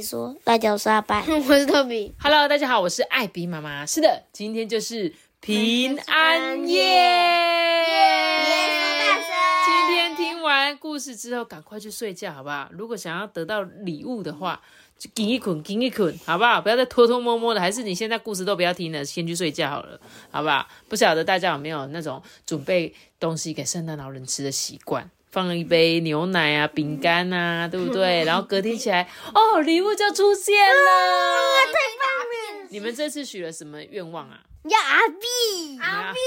没说，大家好，我是阿拜。我是特比，Hello，大家好，我是艾比妈妈。是的，今天就是平安夜。今天听完故事之后，赶快去睡觉，好不好？如果想要得到礼物的话，就紧一捆，紧一捆，好不好？不要再偷偷摸摸的，还是你现在故事都不要听了，先去睡觉好了，好不好？不晓得大家有没有那种准备东西给圣诞老人吃的习惯？放了一杯牛奶啊、饼干啊，对不对？然后隔天起来，哦，礼物就出现了。你们这次许了什么愿望啊？要阿碧，阿碧！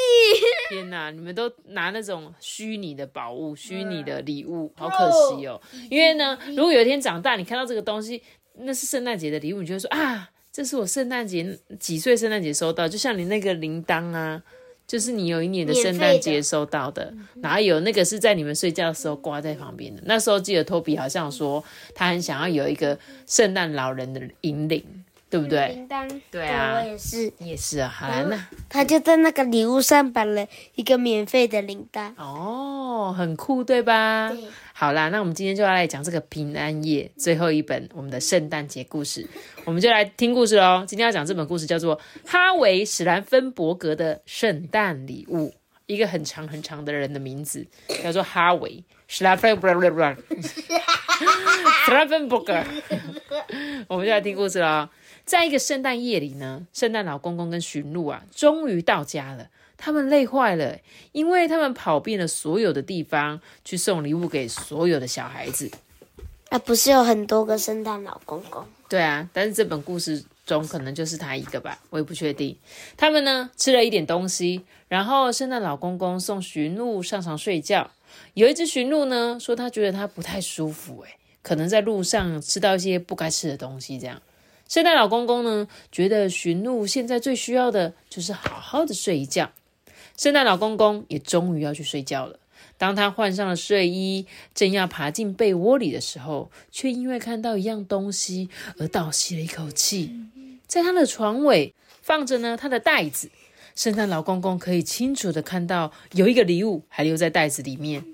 天哪，你们都拿那种虚拟的宝物、虚拟的礼物，好可惜哦。因为呢，如果有一天长大，你看到这个东西，那是圣诞节的礼物，你就会说啊，这是我圣诞节几岁圣诞节收到，就像你那个铃铛啊。就是你有一年的圣诞节收到的，然后有那个是在你们睡觉的时候挂在旁边的。那时候记得托比好像说他很想要有一个圣诞老人的引领，对不对？对对啊我，也是。你也是啊。好了，那他就在那个礼物上绑了一个免费的铃铛。哦，很酷，对吧？对好啦，那我们今天就要来讲这个平安夜最后一本我们的圣诞节故事，我们就来听故事喽。今天要讲这本故事叫做《哈维·史兰芬伯格的圣诞礼物》，一个很长很长的人的名字叫做哈维·史兰芬伯格，我们就来听故事喽。在一个圣诞夜里呢，圣诞老公公跟驯鹿啊，终于到家了。他们累坏了，因为他们跑遍了所有的地方，去送礼物给所有的小孩子。啊，不是有很多个圣诞老公公？对啊，但是这本故事中可能就是他一个吧，我也不确定。他们呢吃了一点东西，然后圣诞老公公送驯鹿上床睡觉。有一只驯鹿呢说，他觉得他不太舒服，诶，可能在路上吃到一些不该吃的东西，这样。圣诞老公公呢觉得驯鹿现在最需要的就是好好的睡一觉。圣诞老公公也终于要去睡觉了。当他换上了睡衣，正要爬进被窝里的时候，却因为看到一样东西而倒吸了一口气。在他的床尾放着呢他的袋子，圣诞老公公可以清楚的看到有一个礼物还留在袋子里面。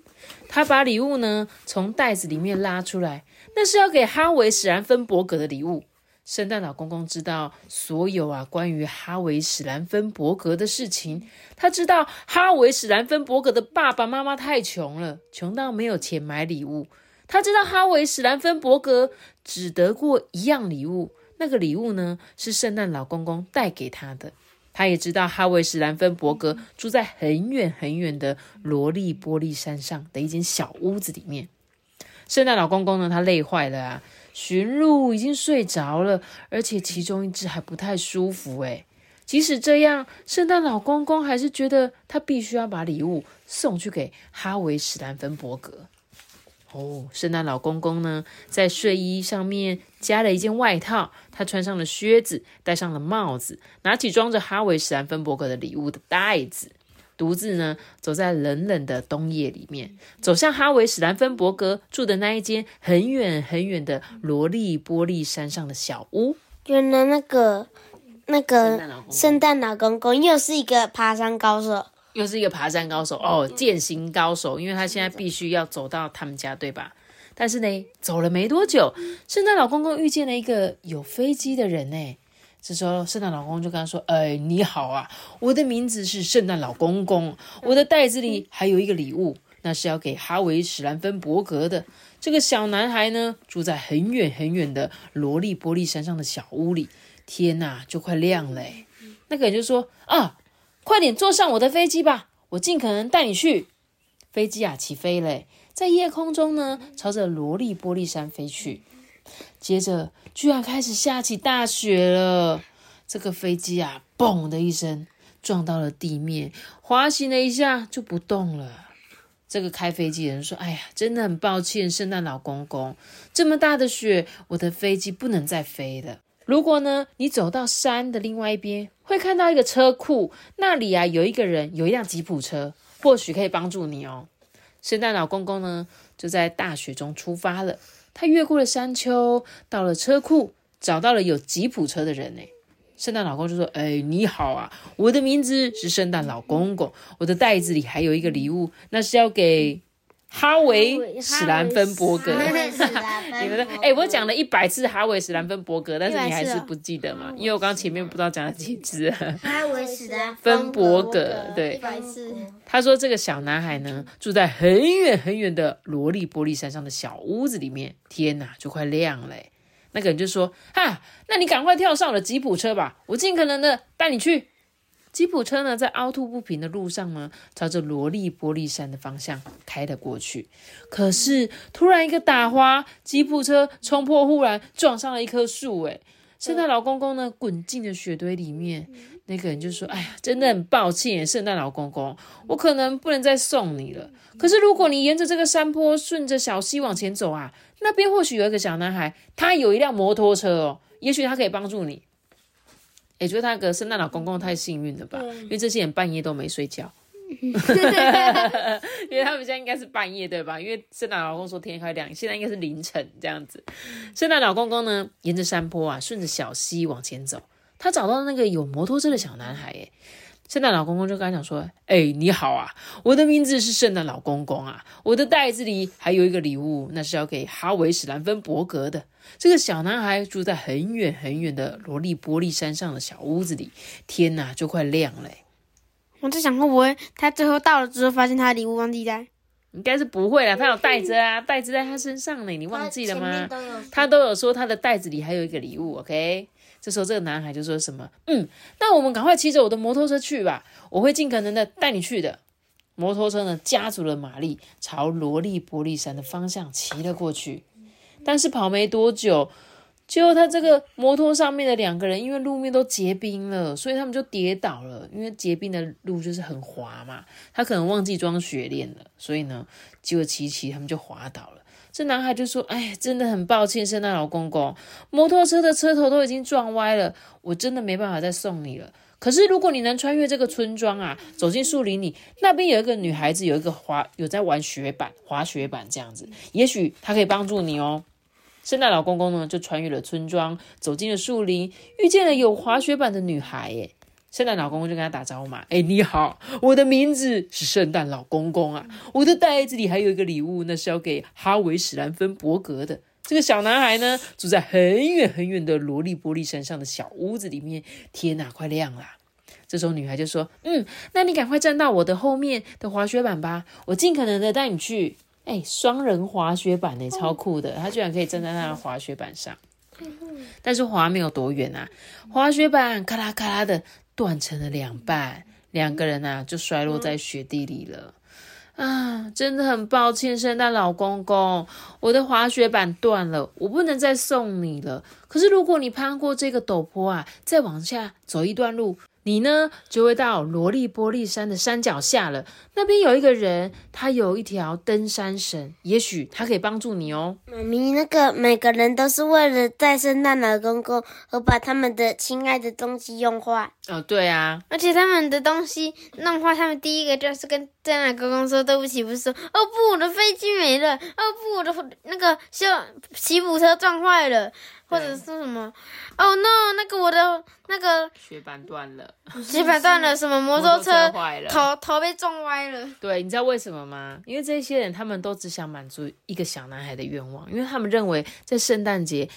他把礼物呢从袋子里面拉出来，那是要给哈维·史兰芬伯格的礼物。圣诞老公公知道所有啊关于哈维·史兰芬伯格的事情。他知道哈维·史兰芬伯格的爸爸妈妈太穷了，穷到没有钱买礼物。他知道哈维·史兰芬伯格只得过一样礼物，那个礼物呢是圣诞老公公带给他的。他也知道哈维·史兰芬伯格住在很远很远的罗利玻璃山上的一间小屋子里面。圣诞老公公呢，他累坏了啊。驯鹿已经睡着了，而且其中一只还不太舒服。诶，即使这样，圣诞老公公还是觉得他必须要把礼物送去给哈维·史兰芬伯格。哦，圣诞老公公呢，在睡衣上面加了一件外套，他穿上了靴子，戴上了帽子，拿起装着哈维·史兰芬伯格的礼物的袋子。独自呢，走在冷冷的冬夜里面，走向哈维·史兰芬伯格住的那一间很远很远的罗利玻璃山上的小屋。原来那个那个圣诞老公公又是一个爬山高手。又是一个爬山高手哦，践行高手，因为他现在必须要走到他们家，对吧？但是呢，走了没多久，圣诞老公公遇见了一个有飞机的人呢。这时候，圣诞老公公就跟他说：“哎，你好啊，我的名字是圣诞老公公，我的袋子里还有一个礼物，那是要给哈维·史兰芬伯格的。这个小男孩呢，住在很远很远的罗利玻璃山上的小屋里。天呐，就快亮了诶。那个人就说：啊。”快点坐上我的飞机吧，我尽可能带你去。飞机啊，起飞了，在夜空中呢，朝着罗利玻璃山飞去。接着，居然开始下起大雪了。这个飞机啊，嘣的一声撞到了地面，滑行了一下就不动了。这个开飞机人说：“哎呀，真的很抱歉，圣诞老公公，这么大的雪，我的飞机不能再飞了。”如果呢，你走到山的另外一边，会看到一个车库，那里啊有一个人，有一辆吉普车，或许可以帮助你哦。圣诞老公公呢，就在大雪中出发了。他越过了山丘，到了车库，找到了有吉普车的人呢。圣诞老公就说：“哎，你好啊，我的名字是圣诞老公公，我的袋子里还有一个礼物，那是要给。”哈维史兰芬伯格，你们的哎，我讲了一百次哈维史兰芬伯格，但是你还是不记得嘛？因为我刚刚前面不知道讲了几次。哈维史兰芬伯格，对，他说这个小男孩呢，住在很远很远的罗利玻璃山上的小屋子里面。天哪，就快亮了。那个人就说：“哈，那你赶快跳上我的吉普车吧，我尽可能的带你去。”吉普车呢，在凹凸不平的路上呢，朝着罗利玻璃山的方向开了过去。可是，突然一个打滑，吉普车冲破护栏，撞上了一棵树。哎，圣诞老公公呢，滚进了雪堆里面。那个人就说：“哎呀，真的很抱歉，圣诞老公公，我可能不能再送你了。可是，如果你沿着这个山坡，顺着小溪往前走啊，那边或许有一个小男孩，他有一辆摩托车哦，也许他可以帮助你。”也觉得那个圣诞老公公太幸运了吧？因为这些人半夜都没睡觉，因为他们现在应该是半夜对吧？因为圣诞老公说天快亮，现在应该是凌晨这样子。圣诞老公公呢，沿着山坡啊，顺着小溪往前走，他找到那个有摩托车的小男孩，哎。圣诞老公公就跟他讲说：“哎，你好啊，我的名字是圣诞老公公啊，我的袋子里还有一个礼物，那是要给哈维史兰芬伯格的。这个小男孩住在很远很远的罗利玻璃山上的小屋子里，天哪，就快亮了。我在想会不会他最后到了之后，发现他的礼物忘记带？应该是不会啦，他有带着啊，袋子在他身上呢，你忘记了吗？他都有说他的袋子里还有一个礼物，OK。”这时候，这个男孩就说什么：“嗯，那我们赶快骑着我的摩托车去吧，我会尽可能的带你去的。”摩托车呢，加足了马力，朝罗利玻璃山的方向骑了过去。但是跑没多久，就他这个摩托上面的两个人，因为路面都结冰了，所以他们就跌倒了。因为结冰的路就是很滑嘛，他可能忘记装雪链了，所以呢，结果骑骑他们就滑倒了。这男孩就说：“哎，真的很抱歉，圣诞老公公，摩托车的车头都已经撞歪了，我真的没办法再送你了。可是如果你能穿越这个村庄啊，走进树林里，那边有一个女孩子，有一个滑有在玩雪板，滑雪板这样子，也许她可以帮助你哦。”圣诞老公公呢，就穿越了村庄，走进了树林，遇见了有滑雪板的女孩，耶。圣诞老公公就跟他打招呼嘛，哎，你好，我的名字是圣诞老公公啊，我的袋子里还有一个礼物，那是要给哈维史兰芬伯格的。这个小男孩呢，住在很远很远的罗利玻璃山上的小屋子里面。天哪，快亮了！这时候女孩就说，嗯，那你赶快站到我的后面的滑雪板吧，我尽可能的带你去。哎，双人滑雪板呢，超酷的，他居然可以站在那个滑雪板上，但是滑没有多远啊，滑雪板咔啦咔啦的。断成了两半，两个人呐就摔落在雪地里了。啊，真的很抱歉，圣诞老公公，我的滑雪板断了，我不能再送你了。可是如果你攀过这个陡坡啊，再往下走一段路。你呢，就会到罗利玻璃山的山脚下了。那边有一个人，他有一条登山绳，也许他可以帮助你哦。妈咪，那个每个人都是为了在圣诞老公公而把他们的亲爱的东西用坏。哦，对啊，而且他们的东西弄坏，他们第一个就是跟圣诞老公公说对不起，不是说哦不，我的飞机没了，哦不，我的那个修吉普车撞坏了。或者是什么？哦 no，那个我的那个雪板断了，雪板断了，什么 摩托车坏了，头头被撞歪了。对，你知道为什么吗？因为这些人他们都只想满足一个小男孩的愿望，因为他们认为在圣诞节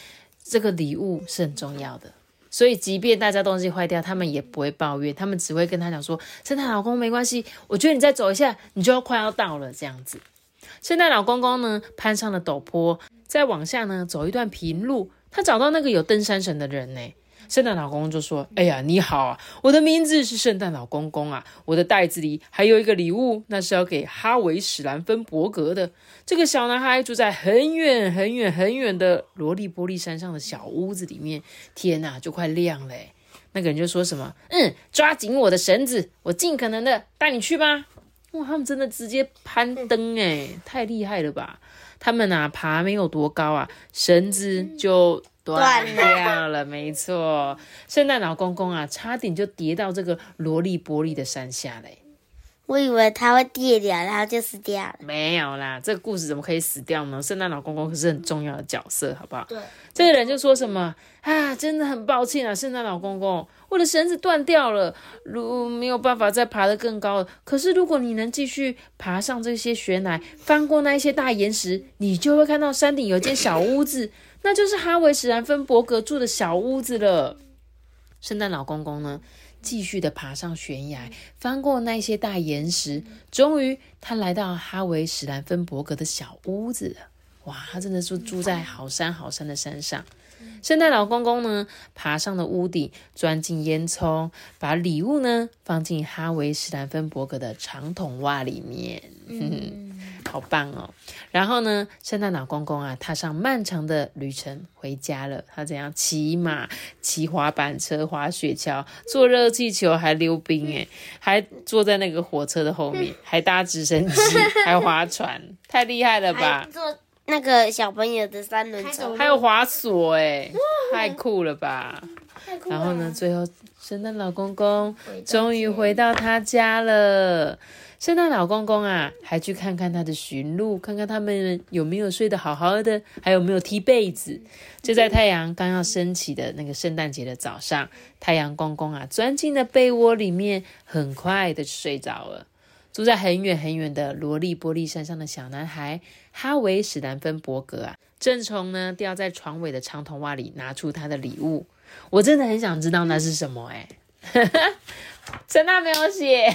这个礼物是很重要的，所以即便大家东西坏掉，他们也不会抱怨，他们只会跟他讲说：“圣诞老公没关系，我觉得你再走一下，你就要快要到了。”这样子，圣诞老公公呢攀上了陡坡，再往下呢走一段平路。他找到那个有登山绳的人呢，圣诞老公公就说：“哎呀，你好啊，我的名字是圣诞老公公啊，我的袋子里还有一个礼物，那是要给哈维史兰芬伯格的。这个小男孩住在很远很远很远的罗利玻璃山上的小屋子里面。天哪，就快亮了！那个人就说什么：嗯，抓紧我的绳子，我尽可能的带你去吧。哇，他们真的直接攀登哎，太厉害了吧！”他们啊，爬没有多高啊，绳子就断掉了，没错。圣诞老公公啊，差点就跌到这个罗利波利的山下嘞。我以为他会跌掉，然后就死掉了。没有啦，这个故事怎么可以死掉呢？圣诞老公公可是很重要的角色，好不好？对，这个人就说什么啊，真的很抱歉啊，圣诞老公公，我的绳子断掉了，如没有办法再爬得更高了。可是如果你能继续爬上这些悬崖，翻过那一些大岩石，你就会看到山顶有间小屋子，那就是哈维史兰芬伯格住的小屋子了。圣诞老公公呢，继续的爬上悬崖，翻过那些大岩石，终于他来到哈维史兰芬伯格的小屋子了。哇，他真的是住在好山好山的山上。圣诞老公公呢，爬上了屋顶，钻进烟囱，把礼物呢放进哈维史兰芬伯格的长筒袜里面。嗯，好棒哦！然后呢，圣诞老公公啊，踏上漫长的旅程回家了。他怎样骑马、骑滑板车、滑雪橇、坐热气球，还溜冰诶，还坐在那个火车的后面，还搭直升机，还划船，太厉害了吧！坐那个小朋友的三轮车，还有滑索哎，太酷了吧！然后呢，最后圣诞老公公终于回到他家了。圣诞老公公啊，还去看看他的驯鹿，看看他们有没有睡得好好的，还有没有踢被子。就在太阳刚要升起的那个圣诞节的早上，太阳公公啊，钻进了被窝里面，很快的睡着了。住在很远很远的罗利波利山上的小男孩哈维史兰芬伯格啊，正从呢吊在床尾的长筒袜里拿出他的礼物。我真的很想知道那是什么哎、圣诞没有写，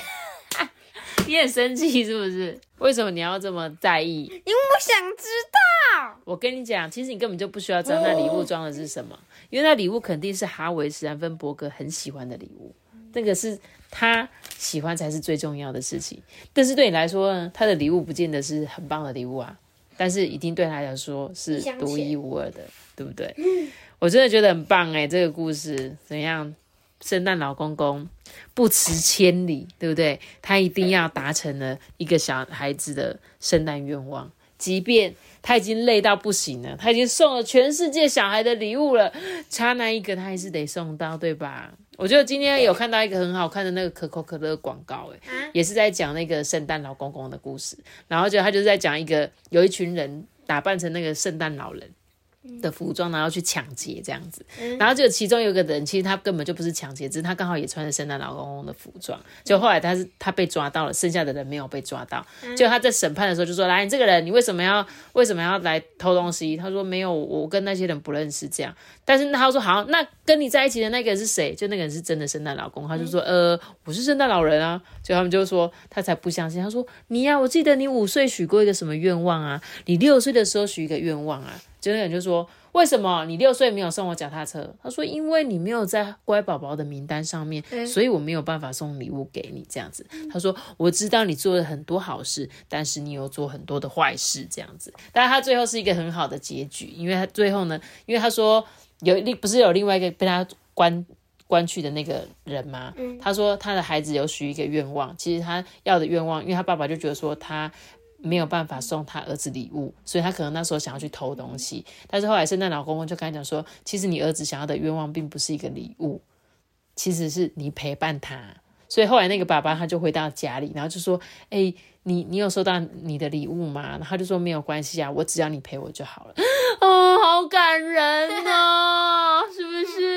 你很生气是不是？为什么你要这么在意？因为我想知道。我跟你讲，其实你根本就不需要知道那礼物装的是什么，因为那礼物肯定是哈维史兰芬伯格很喜欢的礼物，那个是他喜欢才是最重要的事情。但是对你来说呢，他的礼物不见得是很棒的礼物啊，但是一定对他来说是独一无二的，对不对？我真的觉得很棒哎，这个故事怎样？圣诞老公公不辞千里，对不对？他一定要达成了一个小孩子的圣诞愿望，即便他已经累到不行了，他已经送了全世界小孩的礼物了，差那一个他还是得送到，对吧？我觉得今天有看到一个很好看的那个可口可乐广告，诶，也是在讲那个圣诞老公公的故事，然后就他就是在讲一个有一群人打扮成那个圣诞老人。的服装，然后去抢劫这样子，然后就其中有个人，其实他根本就不是抢劫，只是他刚好也穿着圣诞老公公的服装。就后来他是他被抓到了，剩下的人没有被抓到。就他在审判的时候就说：“来，你这个人，你为什么要为什么要来偷东西？”他说：“没有，我跟那些人不认识。”这样，但是他说：“好，那跟你在一起的那个人是谁？”就那个人是真的圣诞老公，他就说：“呃，我是圣诞老人啊。”就他们就说他才不相信，他说：“你呀、我记得你五岁许过一个什么愿望啊？你六岁的时候许一个愿望啊？”就那个人就说。为什么你六岁没有送我脚踏车？他说：“因为你没有在乖宝宝的名单上面，所以我没有办法送礼物给你。”这样子，他说：“我知道你做了很多好事，但是你有做很多的坏事。”这样子，但是他最后是一个很好的结局，因为他最后呢，因为他说有另不是有另外一个被他关关去的那个人吗？他说他的孩子有许一个愿望，其实他要的愿望，因为他爸爸就觉得说他。没有办法送他儿子礼物，所以他可能那时候想要去偷东西。但是后来圣诞老公公就跟他讲说，其实你儿子想要的愿望并不是一个礼物，其实是你陪伴他。所以后来那个爸爸他就回到家里，然后就说：“哎、你你有收到你的礼物吗？”然后他就说：“没有关系啊，我只要你陪我就好了。”哦，好感人哦，是不是？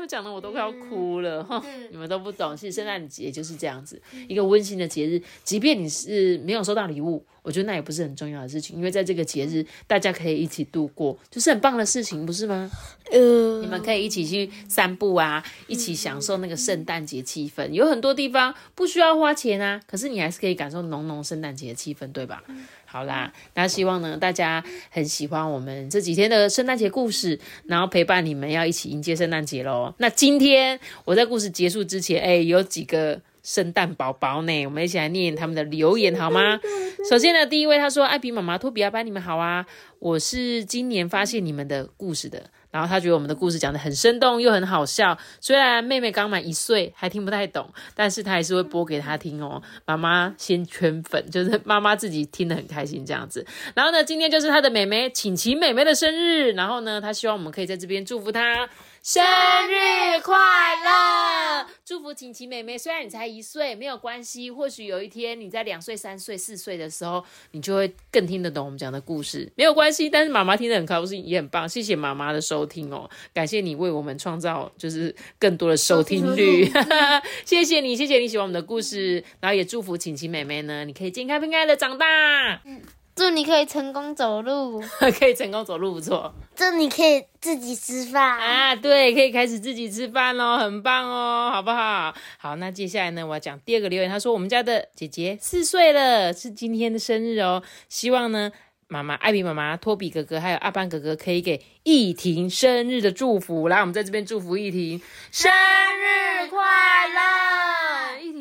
我讲的我都快要哭了哈、你们都不懂，其实圣诞节就是这样子，一个温馨的节日。即便你是没有收到礼物，我觉得那也不是很重要的事情，因为在这个节日，大家可以一起度过，就是很棒的事情，不是吗？呃你，们可以一起去散步啊，一起享受那个圣诞节气氛。有很多地方不需要花钱啊，可是你还是可以感受浓浓圣诞节的气氛，对吧？好啦，那希望呢大家很喜欢我们这几天的圣诞节故事，然后陪伴你们要一起迎接圣诞节喽。那今天我在故事结束之前，哎，有几个。圣诞宝宝呢，我们一起来念他们的留言好吗？首先呢，第一位他说：“艾比妈妈、托比阿班，你们好啊！我是今年发现你们的故事的，然后他觉得我们的故事讲的很生动又很好笑。虽然妹妹刚满一岁还听不太懂，但是他还是会播给他听哦。妈妈先圈粉，就是妈妈自己听得很开心这样子。然后呢，今天就是他的妹妹晴晴妹妹的生日，然后呢，他希望我们可以在这边祝福她。生日快乐！祝福晴晴妹妹。虽然你才一岁，没有关系。或许有一天你在两岁、三岁、四岁的时候，你就会更听得懂我们讲的故事。没有关系，但是妈妈听得很高兴，也很棒。谢谢妈妈的收听哦，感谢你为我们创造就是更多的收听率。谢谢你，谢谢你喜欢我们的故事，然后也祝福晴晴妹妹呢，你可以健康平安的长大。嗯。祝你可以成功走路，可以成功走路不错。祝你可以自己吃饭啊，对，可以开始自己吃饭喽，很棒哦，好不好？好，那接下来呢，我要讲第二个留言。他说，我们家的姐姐四岁了，是今天的生日哦。希望呢，妈妈艾比妈妈、托比哥哥还有阿班哥哥可以给易婷生日的祝福。来，我们在这边祝福易婷生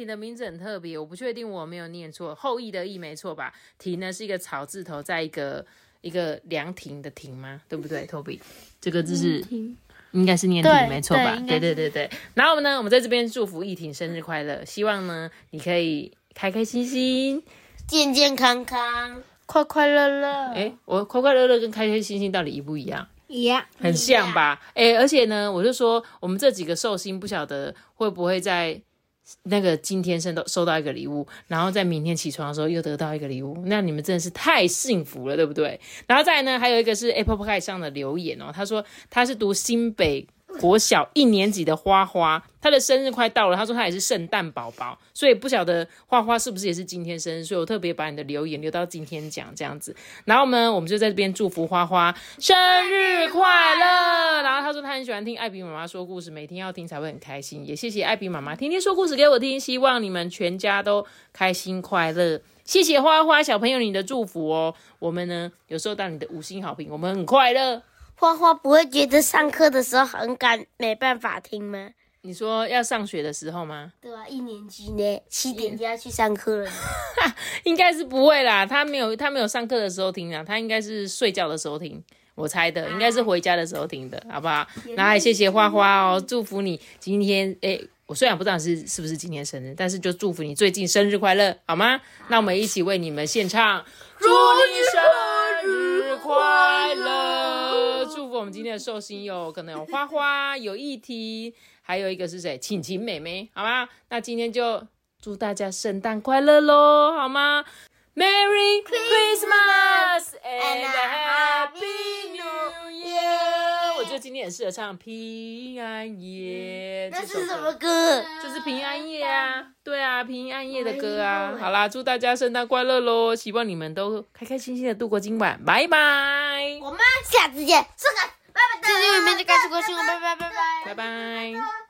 的名字很特别，我不确定我没有念错，后羿的羿没错吧？亭呢是一个草字头，在一个一个凉亭的亭吗？对不对？Toby，这个字是应该是念亭没错吧？对对对对。然后呢，我们在这边祝福易婷生日快乐，希望呢你可以开开心心、健健康康、快快乐乐。哎，我快快乐乐跟开开心心到底一不一样？一样，很像吧？哎，而且呢，我就说我们这几个寿星不晓得会不会在。那个今天收到收到一个礼物，然后在明天起床的时候又得到一个礼物，那你们真的是太幸福了，对不对？然后再来呢，还有一个是 Apple Pay 上的留言哦，他说他是读新北。国小一年级的花花，他的生日快到了。他说他也是圣诞宝宝，所以不晓得花花是不是也是今天生日。所以我特别把你的留言留到今天讲这样子。然后呢，我们就在这边祝福花花生日快乐。然后他说他很喜欢听艾比妈妈说故事，每天要听才会很开心。也谢谢艾比妈妈天天说故事给我听，希望你们全家都开心快乐。谢谢花花小朋友你的祝福哦。我们呢有收到你的五星好评，我们很快乐。花花不会觉得上课的时候很赶，没办法听吗？你说要上学的时候吗？对啊，一年级呢，七点就要去上课了。应该是不会啦，他没有他没有上课的时候听啊，他应该是睡觉的时候听，我猜的，应该是回家的时候听的，好不好？那也谢谢花花哦，祝福你今天诶，我虽然不知道是是不是今天生日，但是就祝福你最近生日快乐，好吗？那我们一起为你们献唱，祝你生日快乐。祝福我们今天的寿星有可能有花花，有议题，还有一个是谁？晴晴妹妹，好吗？那今天就祝大家圣诞快乐喽，好吗？Merry Christmas and Happy New Year！今天也适合唱平安夜。那是什么歌？就是平安夜啊，对啊，平安夜的歌啊。好啦，祝大家圣诞快乐喽！希望你们都开开心心的度过今晚，拜拜。我们下次见，拜拜。今天我们就开始过新闻，拜拜拜拜拜拜。